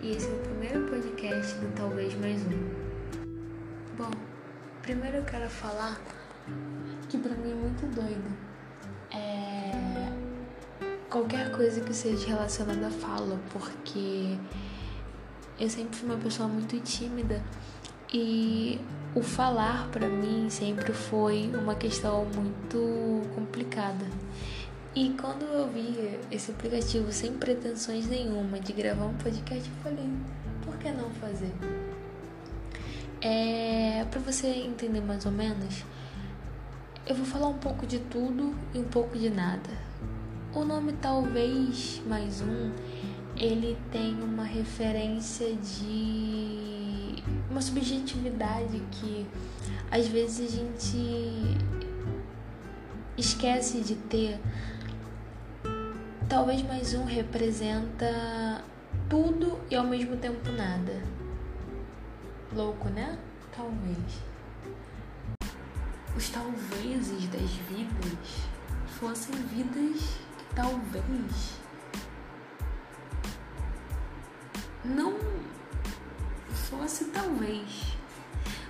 E esse é o primeiro podcast do Talvez Mais Um. Bom, primeiro eu quero falar que pra mim é muito doido. É... Qualquer coisa que seja relacionada à fala, porque eu sempre fui uma pessoa muito tímida e o falar para mim sempre foi uma questão muito complicada. E quando eu vi esse aplicativo sem pretensões nenhuma de gravar um podcast, eu falei, por que não fazer? É, para você entender mais ou menos, eu vou falar um pouco de tudo e um pouco de nada. O nome talvez mais um, ele tem uma referência de uma subjetividade que às vezes a gente esquece de ter. Talvez mais um representa tudo e ao mesmo tempo nada. Louco, né? Talvez. Os talvezes das vidas fossem vidas que talvez não fosse talvez.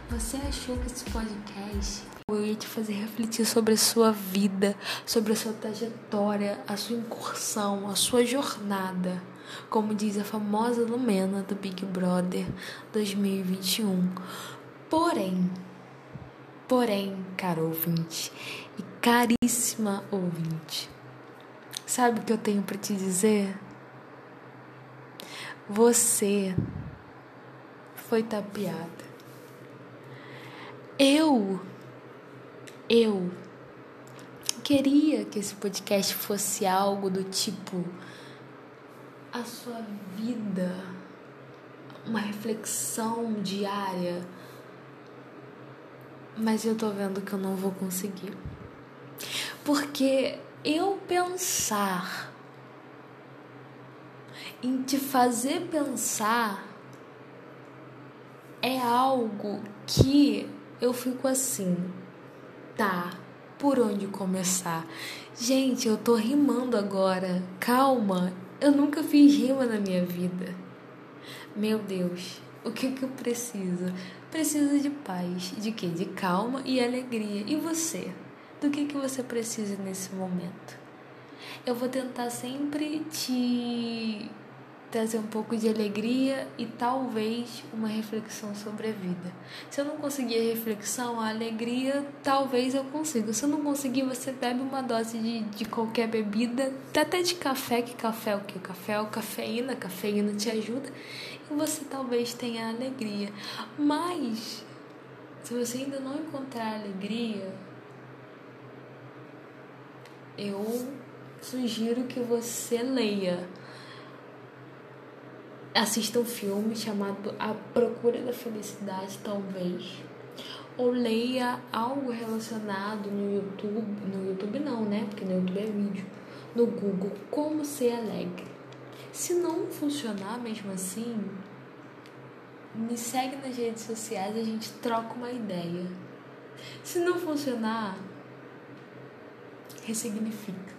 Você achou que esse podcast eu ia te fazer refletir sobre a sua vida, sobre a sua trajetória, a sua incursão, a sua jornada como diz a famosa Lumena do Big Brother 2021. Porém, porém, caro ouvinte e caríssima ouvinte, sabe o que eu tenho para te dizer? Você foi tapeada. Eu, eu queria que esse podcast fosse algo do tipo a sua vida, uma reflexão diária. Mas eu tô vendo que eu não vou conseguir. Porque eu pensar em te fazer pensar é algo que eu fico assim, tá? Por onde começar? Gente, eu tô rimando agora. Calma, eu nunca fiz rima na minha vida. Meu Deus, o que, que eu preciso? Preciso de paz. De quê? De calma e alegria. E você? Do que, que você precisa nesse momento? Eu vou tentar sempre te trazer um pouco de alegria e talvez uma reflexão sobre a vida. Se eu não conseguir a reflexão, a alegria, talvez eu consiga. Se eu não conseguir, você bebe uma dose de, de qualquer bebida, até de café, que café é o que? Café é o cafeína, cafeína te ajuda, e você talvez tenha alegria. Mas, se você ainda não encontrar alegria, eu sugiro que você leia assista um filme chamado A Procura da Felicidade, talvez. Ou leia algo relacionado no YouTube. No YouTube não, né? Porque no YouTube é vídeo. No Google, como ser alegre. Se não funcionar mesmo assim, me segue nas redes sociais e a gente troca uma ideia. Se não funcionar, ressignifica.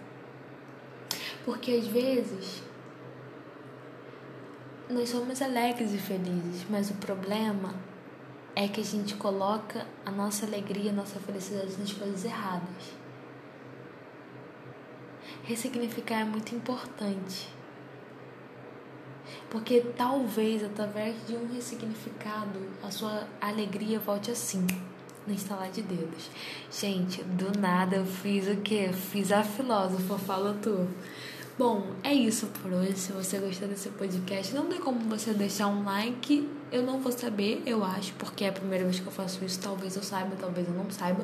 Porque às vezes nós somos alegres e felizes, mas o problema é que a gente coloca a nossa alegria, a nossa felicidade nas coisas erradas. Ressignificar é muito importante. Porque talvez através de um ressignificado a sua alegria volte assim, no instalar de dedos. Gente, do nada eu fiz o quê? Fiz a filósofa, fala tu. Bom, é isso por hoje. Se você gostou desse podcast, não tem como você deixar um like. Eu não vou saber, eu acho, porque é a primeira vez que eu faço isso. Talvez eu saiba, talvez eu não saiba.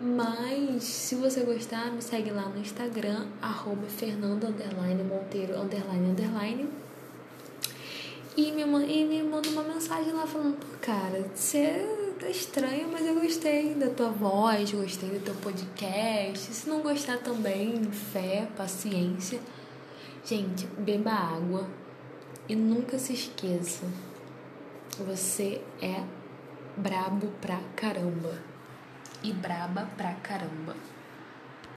Mas se você gostar, me segue lá no Instagram, arroba Fernando Monteiro. E me, e me manda uma mensagem lá falando, cara, você tá estranho, mas eu gostei da tua voz, gostei do teu podcast. Se não gostar também, fé, paciência. Gente, beba água e nunca se esqueça. Você é brabo pra caramba. E braba pra caramba.